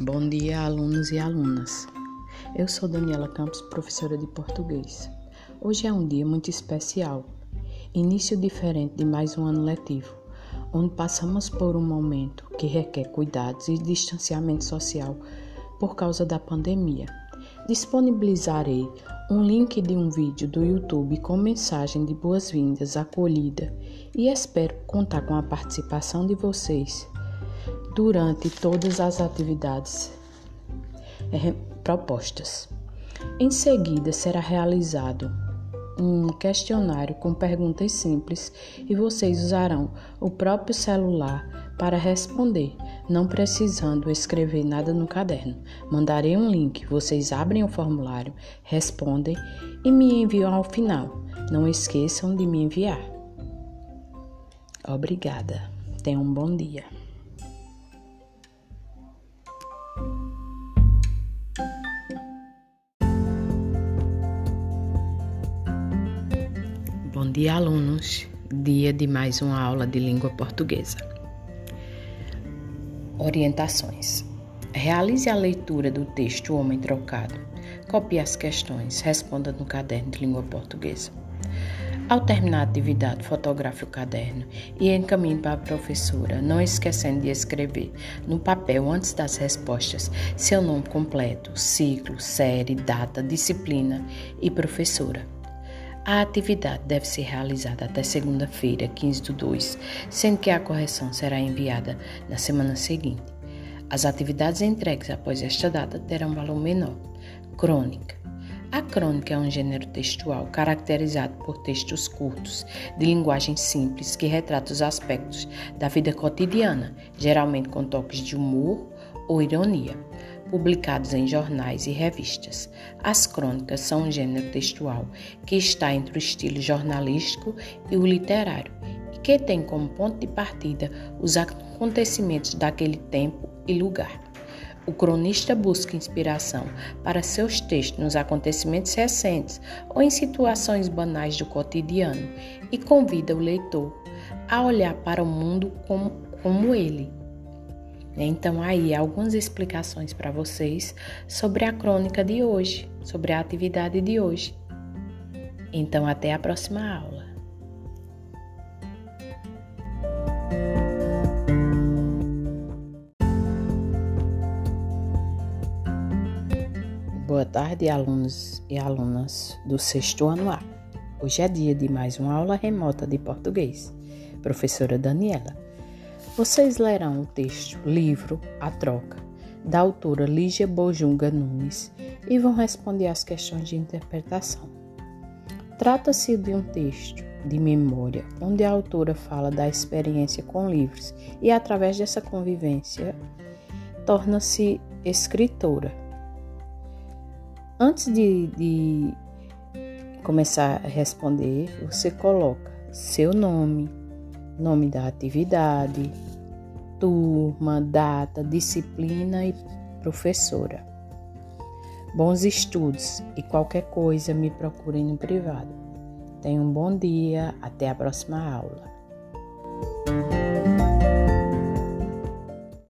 Bom dia, alunos e alunas. Eu sou Daniela Campos, professora de português. Hoje é um dia muito especial, início diferente de mais um ano letivo, onde passamos por um momento que requer cuidados e distanciamento social por causa da pandemia. Disponibilizarei um link de um vídeo do YouTube com mensagem de boas-vindas, acolhida e espero contar com a participação de vocês durante todas as atividades é, propostas. Em seguida, será realizado um questionário com perguntas simples e vocês usarão o próprio celular para responder, não precisando escrever nada no caderno. Mandarei um link, vocês abrem o formulário, respondem e me enviam ao final. Não esqueçam de me enviar. Obrigada. Tenham um bom dia. Dia, alunos. Dia de mais uma aula de língua portuguesa. Orientações: Realize a leitura do texto Homem Trocado. Copie as questões, responda no caderno de língua portuguesa. Ao terminar a atividade, fotografe o caderno e encaminhe para a professora, não esquecendo de escrever no papel antes das respostas seu nome completo, ciclo, série, data, disciplina e professora. A atividade deve ser realizada até segunda-feira, 15 de 2, sendo que a correção será enviada na semana seguinte. As atividades entregues após esta data terão valor menor. Crônica. A crônica é um gênero textual caracterizado por textos curtos, de linguagem simples, que retrata os aspectos da vida cotidiana, geralmente com toques de humor ou ironia publicados em jornais e revistas. As crônicas são um gênero textual que está entre o estilo jornalístico e o literário e que tem como ponto de partida os acontecimentos daquele tempo e lugar. O cronista busca inspiração para seus textos nos acontecimentos recentes ou em situações banais do cotidiano e convida o leitor a olhar para o mundo como, como ele, então, aí algumas explicações para vocês sobre a crônica de hoje, sobre a atividade de hoje. Então, até a próxima aula. Boa tarde, alunos e alunas do sexto ano A. Hoje é dia de mais uma aula remota de português. Professora Daniela. Vocês lerão o texto Livro A Troca, da autora Lígia Bojunga Nunes, e vão responder às questões de interpretação. Trata-se de um texto de memória, onde a autora fala da experiência com livros e, através dessa convivência, torna-se escritora. Antes de, de começar a responder, você coloca seu nome, nome da atividade, turma, data, disciplina e professora. Bons estudos e qualquer coisa me procurem no privado. Tenha um bom dia, até a próxima aula.